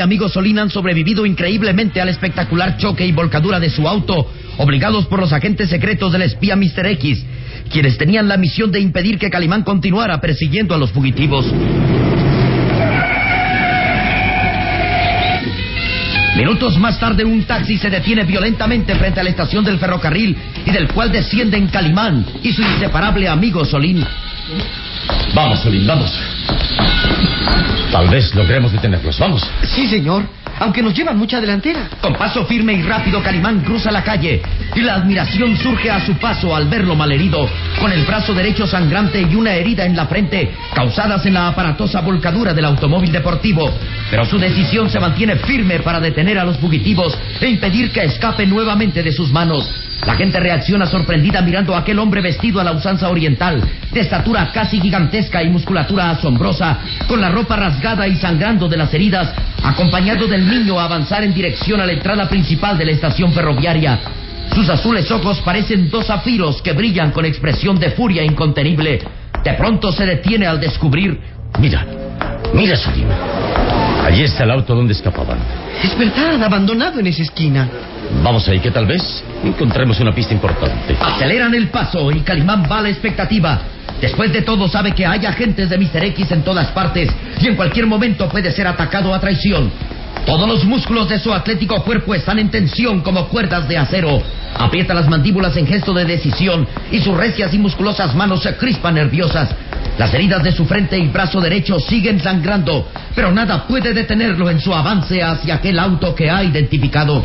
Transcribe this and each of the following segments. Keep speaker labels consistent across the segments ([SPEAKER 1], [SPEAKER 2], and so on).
[SPEAKER 1] Amigo Solín han sobrevivido increíblemente al espectacular choque y volcadura de su auto, obligados por los agentes secretos del espía Mr. X, quienes tenían la misión de impedir que Calimán continuara persiguiendo a los fugitivos. Minutos más tarde, un taxi se detiene violentamente frente a la estación del ferrocarril y del cual descienden Calimán y su inseparable amigo Solín.
[SPEAKER 2] Vamos, Solín, vamos. Tal vez logremos detenerlos. Vamos.
[SPEAKER 3] Sí, señor. Aunque nos llevan mucha delantera.
[SPEAKER 1] Con paso firme y rápido, Calimán cruza la calle y la admiración surge a su paso al verlo malherido, con el brazo derecho sangrante y una herida en la frente, causadas en la aparatosa volcadura del automóvil deportivo. Pero su decisión se mantiene firme para detener a los fugitivos e impedir que escapen nuevamente de sus manos. La gente reacciona sorprendida mirando a aquel hombre vestido a la usanza oriental, de estatura casi gigantesca y musculatura asombrosa, con la ropa rasgada y sangrando de las heridas, acompañado del niño a avanzar en dirección a la entrada principal de la estación ferroviaria. Sus azules ojos parecen dos zafiros que brillan con expresión de furia incontenible. De pronto se detiene al descubrir...
[SPEAKER 2] Mira, mira, Solín. Allí está el auto donde escapaban.
[SPEAKER 3] Es verdad, abandonado en esa esquina.
[SPEAKER 2] Vamos ahí, que tal vez encontremos una pista importante.
[SPEAKER 1] Aceleran el paso y Calimán va a la expectativa. Después de todo sabe que hay agentes de Mr. X en todas partes y en cualquier momento puede ser atacado a traición. Todos los músculos de su atlético cuerpo están en tensión como cuerdas de acero. Aprieta las mandíbulas en gesto de decisión y sus recias y musculosas manos se crispan nerviosas. Las heridas de su frente y brazo derecho siguen sangrando, pero nada puede detenerlo en su avance hacia aquel auto que ha identificado.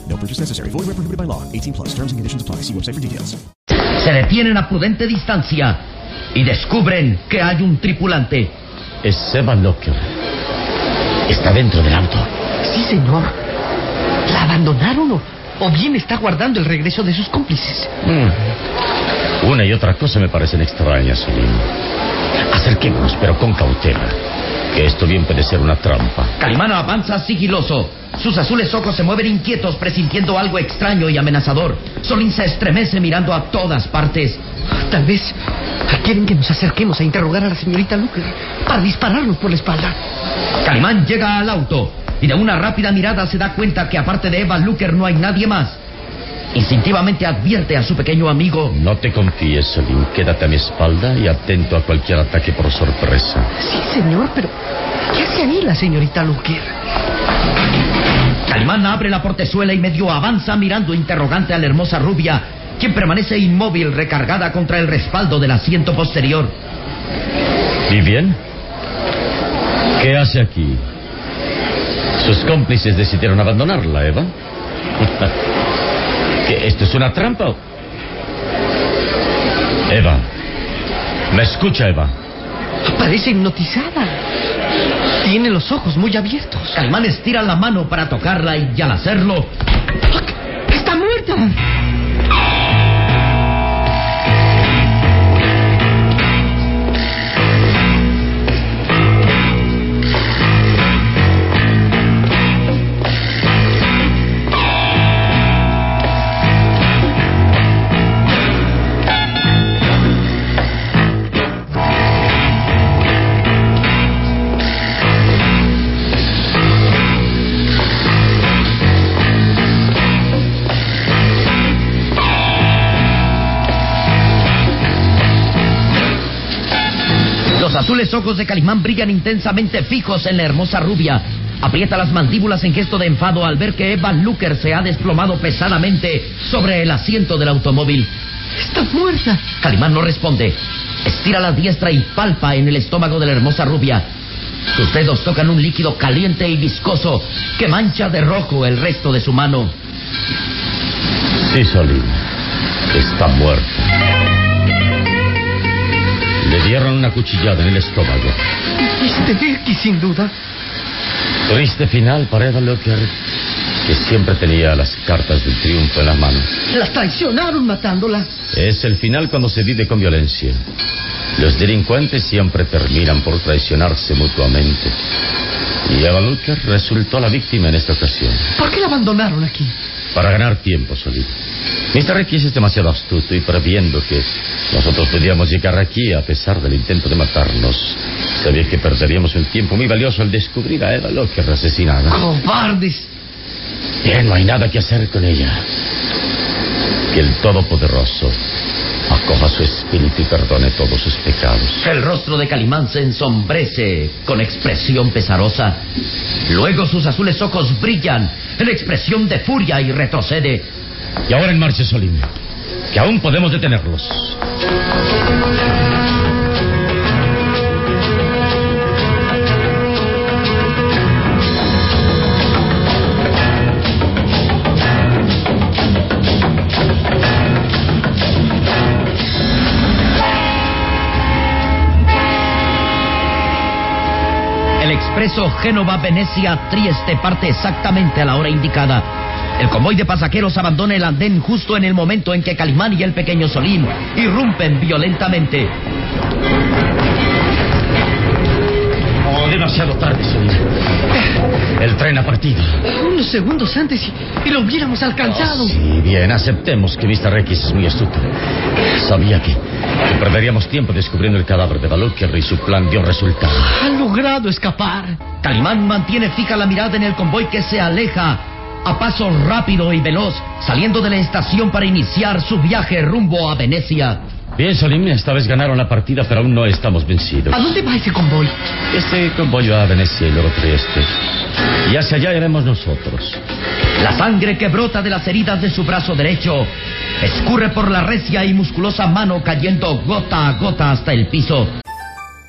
[SPEAKER 4] No purchase necessary. Void where prohibited by law. 18 plus. Terms and conditions apply. See website for details.
[SPEAKER 1] Se detienen a prudente distancia y descubren que hay un tripulante.
[SPEAKER 2] Es Evan Locker. Está dentro del auto.
[SPEAKER 3] Sí, señor. ¿La abandonaron o, o bien está guardando el regreso de sus cómplices?
[SPEAKER 2] Mm. Una y otra cosa me parecen extrañas, Solín. Acerquémonos, pero con cautela. Que esto bien puede ser una trampa.
[SPEAKER 1] Calimano avanza sigiloso. Sus azules ojos se mueven inquietos, presintiendo algo extraño y amenazador. Solín se estremece mirando a todas partes.
[SPEAKER 3] Tal vez quieren que nos acerquemos a interrogar a la señorita Luker para dispararnos por la espalda.
[SPEAKER 1] Calimán llega al auto y de una rápida mirada se da cuenta que aparte de Eva Luker no hay nadie más. Instintivamente advierte a su pequeño amigo.
[SPEAKER 2] No te confíes, Solín. Quédate a mi espalda y atento a cualquier ataque por sorpresa.
[SPEAKER 3] Sí, señor, pero ¿qué hace ahí la señorita Luker?
[SPEAKER 1] Calimán abre la portezuela y medio avanza mirando interrogante a la hermosa rubia, quien permanece inmóvil recargada contra el respaldo del asiento posterior.
[SPEAKER 2] ¿Y bien? ¿Qué hace aquí? Sus cómplices decidieron abandonarla, Eva. ¿Que esto es una trampa? Eva. ¿Me escucha, Eva?
[SPEAKER 3] Parece hipnotizada. Tiene los ojos muy abiertos.
[SPEAKER 1] Calimán estira la mano para tocarla y al hacerlo...
[SPEAKER 3] ¡Está muerta!
[SPEAKER 1] Ojos de Calimán brillan intensamente fijos en la hermosa rubia. Aprieta las mandíbulas en gesto de enfado al ver que Eva Luker se ha desplomado pesadamente sobre el asiento del automóvil.
[SPEAKER 3] ¡Está muerta!
[SPEAKER 1] Calimán no responde. Estira la diestra y palpa en el estómago de la hermosa rubia. Sus dedos tocan un líquido caliente y viscoso que mancha de rojo el resto de su mano.
[SPEAKER 2] Sí, Solín. Está muerta. Le dieron una cuchillada en el estómago.
[SPEAKER 3] Es de Becky, sin duda.
[SPEAKER 2] Triste final para Eva Locker, que siempre tenía las cartas del triunfo en las manos.
[SPEAKER 3] La traicionaron matándola.
[SPEAKER 2] Es el final cuando se vive con violencia. Los delincuentes siempre terminan por traicionarse mutuamente. Y Eva Luker resultó la víctima en esta ocasión.
[SPEAKER 3] ¿Por qué la abandonaron aquí?
[SPEAKER 2] Para ganar tiempo, Solid. Mr. X es demasiado astuto y previendo que nosotros podíamos llegar aquí a pesar del intento de matarnos, sabía que perderíamos un tiempo muy valioso al descubrir a Eva Locker asesinada.
[SPEAKER 3] ¡Cobardes!
[SPEAKER 2] Bien, no hay nada que hacer con ella. Que el Todopoderoso acoja su espíritu y perdone todos sus pecados.
[SPEAKER 1] El rostro de Calimán se ensombrece con expresión pesarosa. Luego sus azules ojos brillan en expresión de furia y retrocede.
[SPEAKER 2] Y ahora en marcha, Solín, que aún podemos detenerlos.
[SPEAKER 1] El expreso Génova-Venecia Trieste parte exactamente a la hora indicada. El convoy de pasajeros abandona el andén justo en el momento en que Calimán y el pequeño Solín irrumpen violentamente.
[SPEAKER 2] Oh, demasiado tarde, Solín. El tren ha partido.
[SPEAKER 3] Unos segundos antes y, y lo hubiéramos alcanzado.
[SPEAKER 2] Sí, bien, aceptemos que Mr. X es muy astuto. Sabía que, que perderíamos tiempo descubriendo el cadáver de Balucher y su plan dio resultado.
[SPEAKER 3] Ha logrado escapar.
[SPEAKER 1] Calimán mantiene fija la mirada en el convoy que se aleja a paso rápido y veloz, saliendo de la estación para iniciar su viaje rumbo a Venecia.
[SPEAKER 2] Bien, Solim, esta vez ganaron la partida, pero aún no estamos vencidos.
[SPEAKER 3] ¿A dónde va ese convoy?
[SPEAKER 2] Este convoy va a Venecia y luego Trieste. Y hacia allá iremos nosotros.
[SPEAKER 1] La sangre que brota de las heridas de su brazo derecho escurre por la recia y musculosa mano cayendo gota a gota hasta el piso.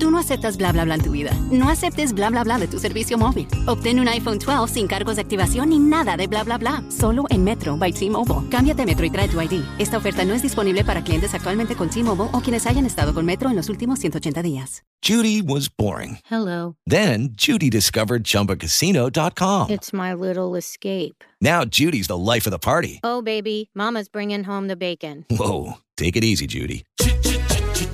[SPEAKER 5] Tú no aceptas bla bla bla en tu vida. No aceptes bla bla bla de tu servicio móvil. Obtén un iPhone 12 sin cargos de activación ni nada de bla bla bla. Solo en Metro by T-Mobile. Cámbiate a Metro y trae tu ID. Esta oferta no es disponible para clientes actualmente con T-Mobile o quienes hayan estado con Metro en los últimos 180 días.
[SPEAKER 4] Judy was boring.
[SPEAKER 6] Hello.
[SPEAKER 4] Then Judy discovered ChumbaCasino.com.
[SPEAKER 6] It's my little escape.
[SPEAKER 4] Now Judy's the life of the party.
[SPEAKER 6] Oh, baby, Mama's bringing home the bacon.
[SPEAKER 4] Whoa, take it easy, Judy.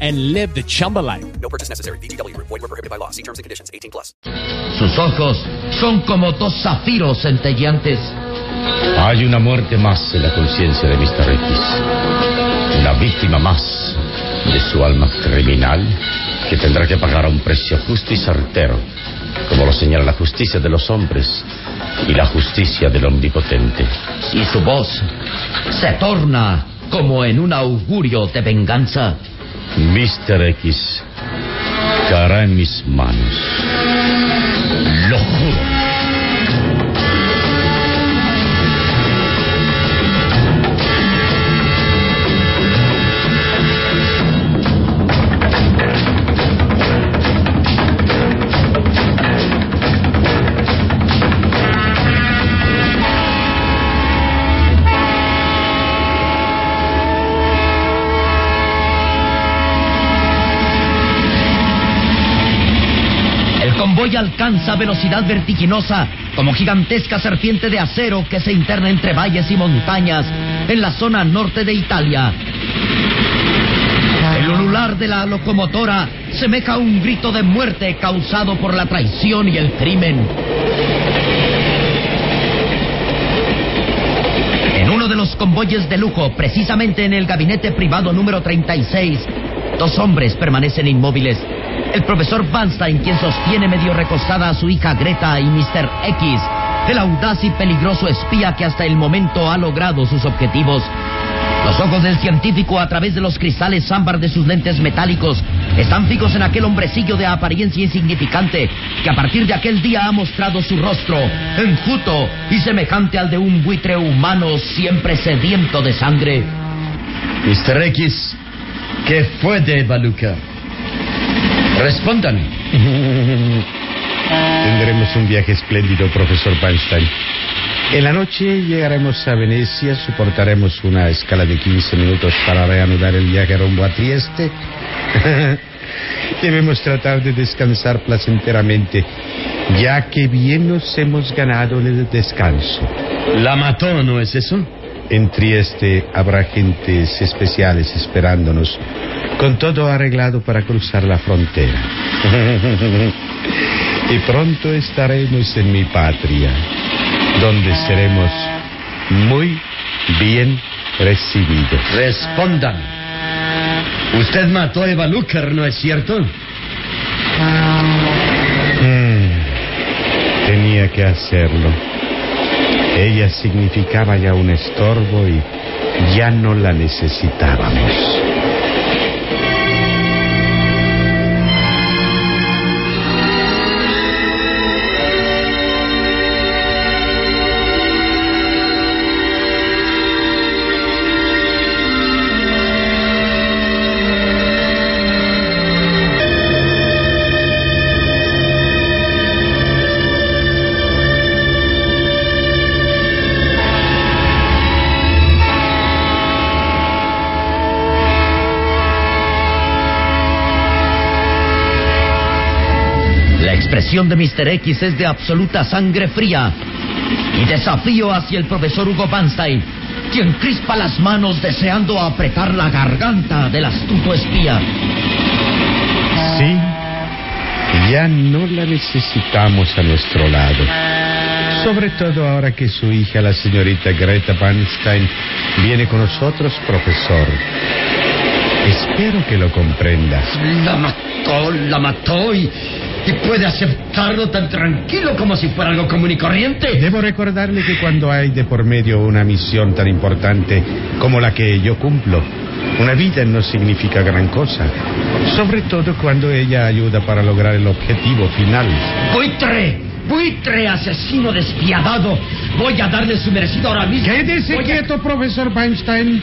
[SPEAKER 7] and live the Chumba life.
[SPEAKER 4] No purchase necessary. VGW. Void were prohibited by law. See terms and conditions. 18 plus.
[SPEAKER 1] Sus ojos son como dos zafiros centelleantes.
[SPEAKER 2] Hay una muerte más en la conciencia de Mr. X. Una víctima más de su alma criminal que tendrá que pagar a un precio justo y certero, como lo señala la justicia de los hombres y la justicia del omnipotente.
[SPEAKER 1] Y su voz se torna como en un augurio de venganza.
[SPEAKER 2] Mr. X caerá en mis manos. Lo juro.
[SPEAKER 1] Alcanza velocidad vertiginosa como gigantesca serpiente de acero que se interna entre valles y montañas en la zona norte de Italia. El ulular de la locomotora semeja a un grito de muerte causado por la traición y el crimen. En uno de los convoyes de lujo, precisamente en el gabinete privado número 36, dos hombres permanecen inmóviles. El profesor Vanstein, quien sostiene medio recostada a su hija Greta y Mr. X, el audaz y peligroso espía que hasta el momento ha logrado sus objetivos. Los ojos del científico a través de los cristales ámbar de sus lentes metálicos están fijos en aquel hombrecillo de apariencia insignificante que a partir de aquel día ha mostrado su rostro enjuto y semejante al de un buitre humano siempre sediento de sangre.
[SPEAKER 8] Mr. X, ¿qué fue de Baluka?
[SPEAKER 1] Respondan.
[SPEAKER 8] Tendremos un viaje espléndido, profesor Weinstein. En la noche llegaremos a Venecia, soportaremos una escala de 15 minutos para reanudar el viaje rumbo a Trieste. Debemos tratar de descansar placenteramente, ya que bien nos hemos ganado el descanso.
[SPEAKER 1] La mató, ¿no es eso?
[SPEAKER 8] En Trieste habrá gentes especiales esperándonos, con todo arreglado para cruzar la frontera. y pronto estaremos en mi patria, donde seremos muy bien recibidos.
[SPEAKER 1] Respondan. Usted mató a Eva Luker, ¿no es cierto?
[SPEAKER 8] Mm, tenía que hacerlo. Ella significaba ya un estorbo y ya no la necesitábamos.
[SPEAKER 1] La expresión de Mr. X es de absoluta sangre fría y desafío hacia el profesor Hugo Banstein, quien crispa las manos deseando apretar la garganta del astuto espía.
[SPEAKER 8] Sí, ya no la necesitamos a nuestro lado. Sobre todo ahora que su hija, la señorita Greta Banstein, viene con nosotros, profesor. Espero que lo comprenda.
[SPEAKER 1] La mató, la mató y, y puede aceptarlo tan tranquilo como si fuera algo común y corriente.
[SPEAKER 8] Debo recordarle que cuando hay de por medio una misión tan importante como la que yo cumplo, una vida no significa gran cosa. Sobre todo cuando ella ayuda para lograr el objetivo final.
[SPEAKER 1] ¡Buitre! ¡Buitre, asesino despiadado! Voy a darle su merecido ahora mismo.
[SPEAKER 8] Quédese
[SPEAKER 1] Voy a-
[SPEAKER 8] quieto, profesor Weinstein.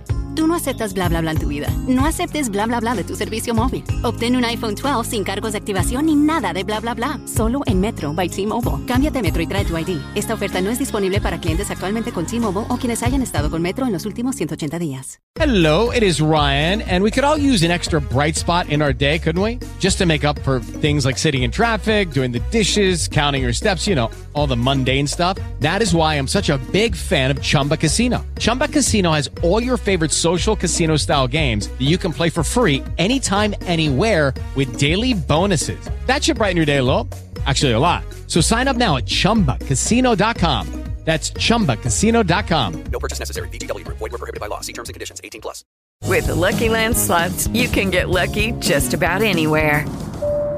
[SPEAKER 5] Tú no aceptas bla bla bla en tu vida. No aceptes bla bla bla de tu servicio móvil. Obtén un iPhone 12 sin cargos de activación ni nada de bla bla bla. Solo en Metro by T-Mobile. Cámbiate a Metro y trae tu ID. Esta oferta no es disponible para clientes actualmente con T-Mobile o quienes hayan estado con Metro en los últimos 180 días.
[SPEAKER 7] Hello, it is Ryan, and we could all use an extra bright spot in our day, couldn't we? Just to make up for things like sitting in traffic, doing the dishes, counting your steps, you know, all the mundane stuff. That is why I'm such a big fan of Chumba Casino. Chumba Casino has all your favorite social casino style games that you can play for free anytime, anywhere with daily bonuses. That should brighten your day a little. Actually, a lot. So sign up now at chumbacasino.com. That's chumbacasino.com.
[SPEAKER 9] No purchase necessary. VGW Group. Void were prohibited by law. See terms and conditions. 18 plus.
[SPEAKER 10] With the Lucky Land slots, you can get lucky just about anywhere.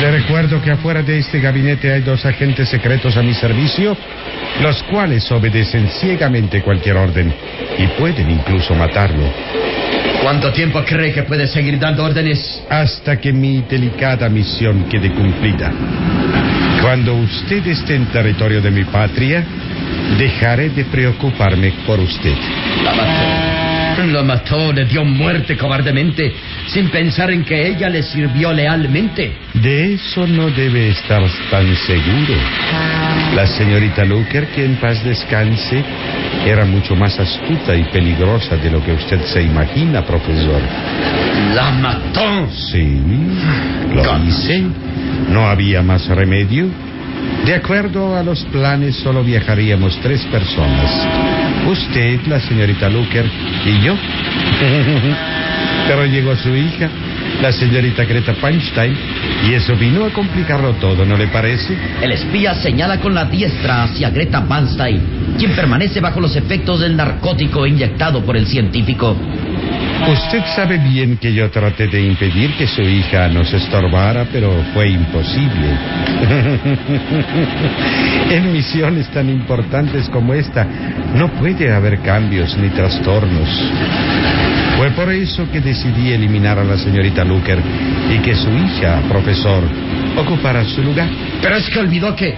[SPEAKER 8] Le recuerdo que afuera de este gabinete hay dos agentes secretos a mi servicio, los cuales obedecen ciegamente cualquier orden y pueden incluso matarlo.
[SPEAKER 1] ¿Cuánto tiempo cree que puede seguir dando órdenes?
[SPEAKER 8] Hasta que mi delicada misión quede cumplida. Cuando usted esté en territorio de mi patria, dejaré de preocuparme por usted.
[SPEAKER 1] La mató. Lo mató, le dio muerte cobardemente, sin pensar en que ella le sirvió lealmente.
[SPEAKER 8] De eso no debe estar tan seguro. La señorita Luker, que en paz descanse, era mucho más astuta y peligrosa de lo que usted se imagina, profesor.
[SPEAKER 1] La mató.
[SPEAKER 8] Sí, lo hice. No había más remedio. De acuerdo a los planes, solo viajaríamos tres personas. Usted, la señorita Luker y yo. Pero llegó su hija, la señorita Greta Feinstein, Y eso vino a complicarlo todo, ¿no le parece?
[SPEAKER 1] El espía señala con la diestra hacia Greta Van Stein, quien permanece bajo los efectos del narcótico inyectado por el científico.
[SPEAKER 8] Usted sabe bien que yo traté de impedir que su hija nos estorbara, pero fue imposible. en misiones tan importantes como esta, no puede haber cambios ni trastornos. Fue por eso que decidí eliminar a la señorita Luker y que su hija, profesor, ocupara su lugar.
[SPEAKER 1] Pero es que olvidó que...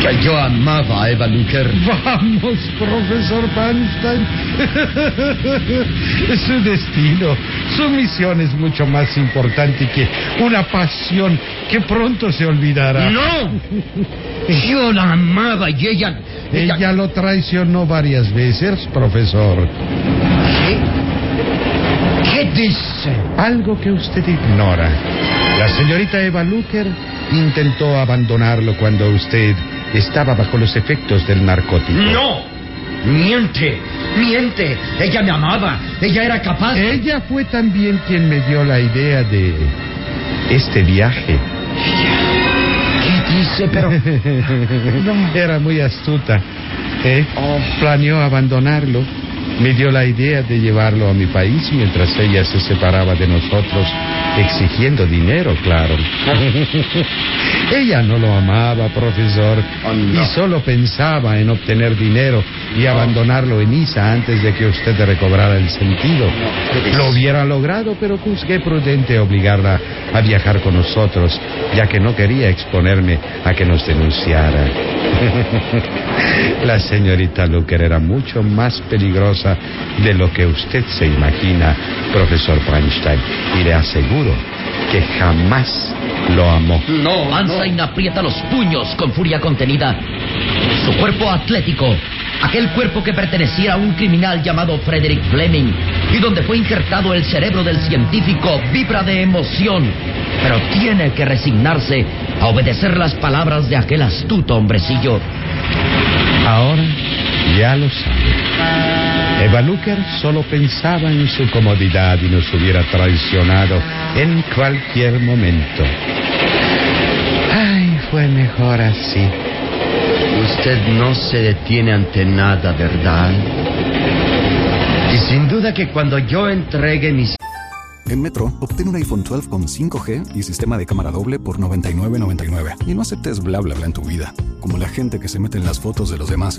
[SPEAKER 1] que yo amaba a Eva Luker.
[SPEAKER 8] Vamos, profesor Panstein. su destino, su misión es mucho más importante que una pasión que pronto se olvidará.
[SPEAKER 1] ¡No! Yo la amaba y ella...
[SPEAKER 8] Ella, lo traicionó varias veces, profesor.
[SPEAKER 1] ¿Qué? ¿Qué dice?
[SPEAKER 8] Algo que usted ignora. La señorita Eva Luker intentó abandonarlo cuando usted estaba bajo los efectos del narcótico.
[SPEAKER 1] ¡No! Miente, miente. Ella me amaba. Ella era capaz.
[SPEAKER 8] Ella fue también quien me dio la idea de este viaje.
[SPEAKER 1] ¿Qué dice? Pero...
[SPEAKER 8] Era muy astuta. ¿eh? Planeó abandonarlo. Me dio la idea de llevarlo a mi país mientras ella se separaba de nosotros, exigiendo dinero, claro. ella no lo amaba, profesor, y solo pensaba en obtener dinero y abandonarlo en Isa antes de que usted recobrara el sentido. Lo hubiera logrado, pero juzgué prudente obligarla a viajar con nosotros, ya que no quería exponerme a que nos denunciara. La señorita Luker era mucho más peligrosa de lo que usted se imagina, profesor Feinstein, y le aseguro que jamás lo amó.
[SPEAKER 1] No, Einstein aprieta los puños con furia contenida. Su cuerpo atlético, aquel cuerpo que pertenecía a un criminal llamado Frederick Fleming, y donde fue injertado el cerebro del científico, vibra de emoción, pero tiene que resignarse a obedecer las palabras de aquel astuto hombrecillo.
[SPEAKER 8] Ahora ya lo sabe. Eva Luker solo pensaba en su comodidad y nos hubiera traicionado en cualquier momento. Ay, fue mejor así.
[SPEAKER 11] Usted no se detiene ante nada, ¿verdad? Y sin duda que cuando yo entregue mis...
[SPEAKER 12] En Metro, obtén un iPhone 12 con 5G y sistema de cámara doble por $99.99. Y no aceptes bla bla bla en tu vida, como la gente que se mete en las fotos de los demás.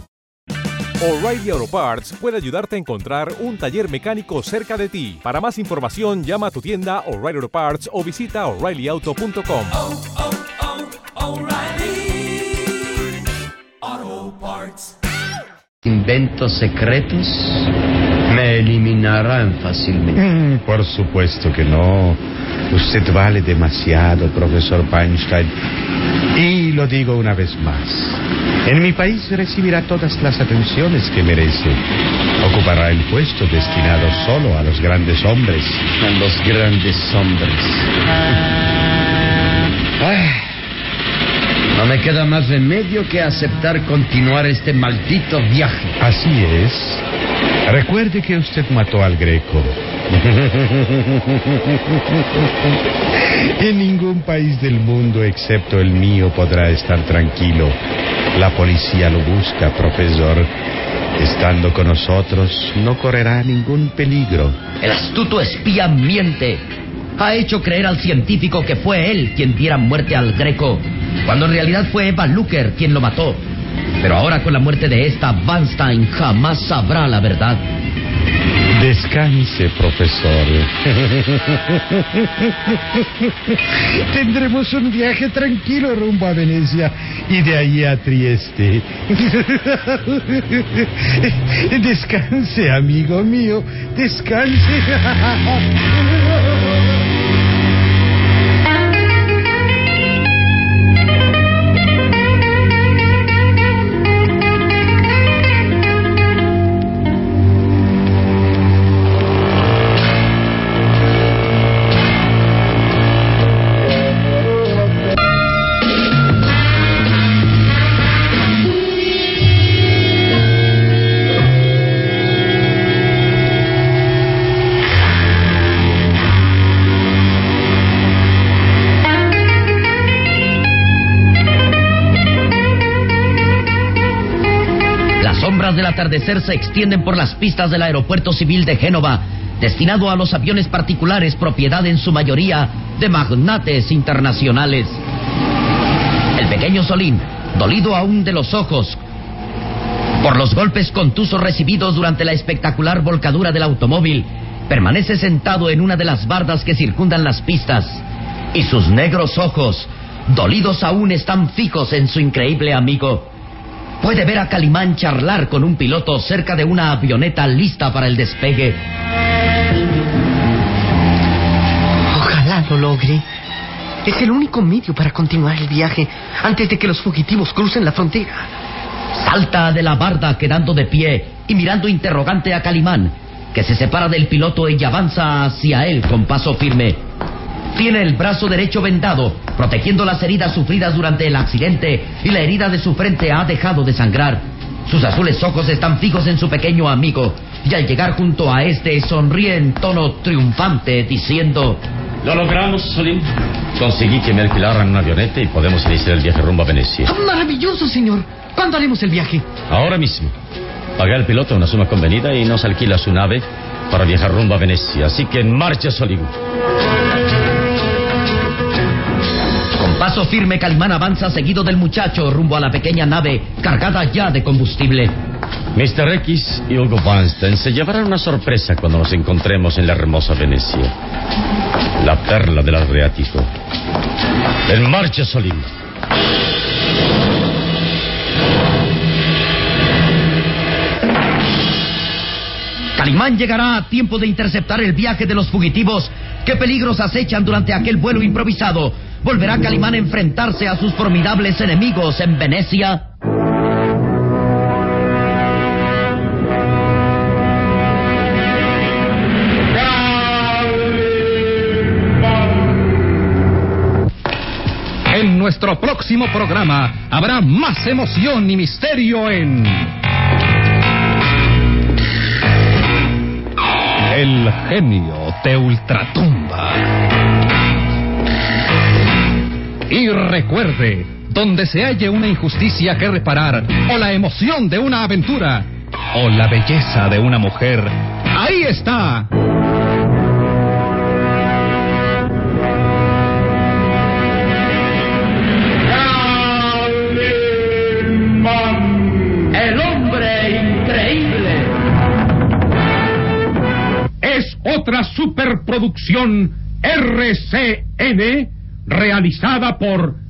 [SPEAKER 13] O'Reilly Auto Parts puede ayudarte a encontrar un taller mecánico cerca de ti. Para más información, llama a tu tienda O'Reilly Auto Parts o visita oreillyauto.com.
[SPEAKER 11] Inventos secretos me eliminarán fácilmente.
[SPEAKER 8] Mm, por supuesto que no. Usted vale demasiado, profesor Feinstein. Y lo digo una vez más. En mi país recibirá todas las atenciones que merece. Ocupará el puesto destinado solo a los grandes hombres.
[SPEAKER 11] A los grandes hombres. Ay, no me queda más remedio que aceptar continuar este maldito viaje.
[SPEAKER 8] Así es. Recuerde que usted mató al Greco. en ningún país del mundo excepto el mío podrá estar tranquilo. La policía lo busca, profesor. Estando con nosotros, no correrá ningún peligro.
[SPEAKER 1] El astuto espía miente. Ha hecho creer al científico que fue él quien diera muerte al Greco, cuando en realidad fue Eva Luker quien lo mató. Pero ahora con la muerte de esta, Van Stein jamás sabrá la verdad.
[SPEAKER 8] Descanse, profesor. Tendremos un viaje tranquilo rumbo a Venecia y de ahí a Trieste. Descanse, amigo mío. Descanse.
[SPEAKER 1] atardecer se extienden por las pistas del aeropuerto civil de Génova, destinado a los aviones particulares propiedad en su mayoría de magnates internacionales. El pequeño Solín, dolido aún de los ojos por los golpes contusos recibidos durante la espectacular volcadura del automóvil, permanece sentado en una de las bardas que circundan las pistas y sus negros ojos, dolidos aún, están fijos en su increíble amigo. Puede ver a Calimán charlar con un piloto cerca de una avioneta lista para el despegue.
[SPEAKER 3] Ojalá lo logre. Es el único medio para continuar el viaje antes de que los fugitivos crucen la frontera.
[SPEAKER 1] Salta de la barda quedando de pie y mirando interrogante a Calimán, que se separa del piloto y avanza hacia él con paso firme. Tiene el brazo derecho vendado, protegiendo las heridas sufridas durante el accidente y la herida de su frente ha dejado de sangrar. Sus azules ojos están fijos en su pequeño amigo y al llegar junto a este sonríe en tono triunfante diciendo...
[SPEAKER 2] Lo logramos, Solín. Conseguí que me alquilaran una avioneta y podemos iniciar el viaje rumbo a Venecia.
[SPEAKER 3] Maravilloso, señor. ¿Cuándo haremos el viaje?
[SPEAKER 2] Ahora mismo. Pagué al piloto una suma convenida y nos alquila su nave para viajar rumbo a Venecia. Así que en marcha, Solín.
[SPEAKER 1] Con paso firme, Calimán avanza seguido del muchacho rumbo a la pequeña nave cargada ya de combustible.
[SPEAKER 2] Mr. X y Hugo Weinstein se llevarán una sorpresa cuando nos encontremos en la hermosa Venecia. La perla del Adriático. En marcha, Solín.
[SPEAKER 1] Calimán llegará a tiempo de interceptar el viaje de los fugitivos. ¿Qué peligros acechan durante aquel vuelo improvisado? ¿Volverá Calimán a enfrentarse a sus formidables enemigos en Venecia?
[SPEAKER 14] En nuestro próximo programa habrá más emoción y misterio en. El genio de Ultratumba. Y recuerde, donde se halle una injusticia que reparar, o la emoción de una aventura, o la belleza de una mujer, ahí está.
[SPEAKER 1] El hombre increíble.
[SPEAKER 15] Es otra superproducción RCN realizada por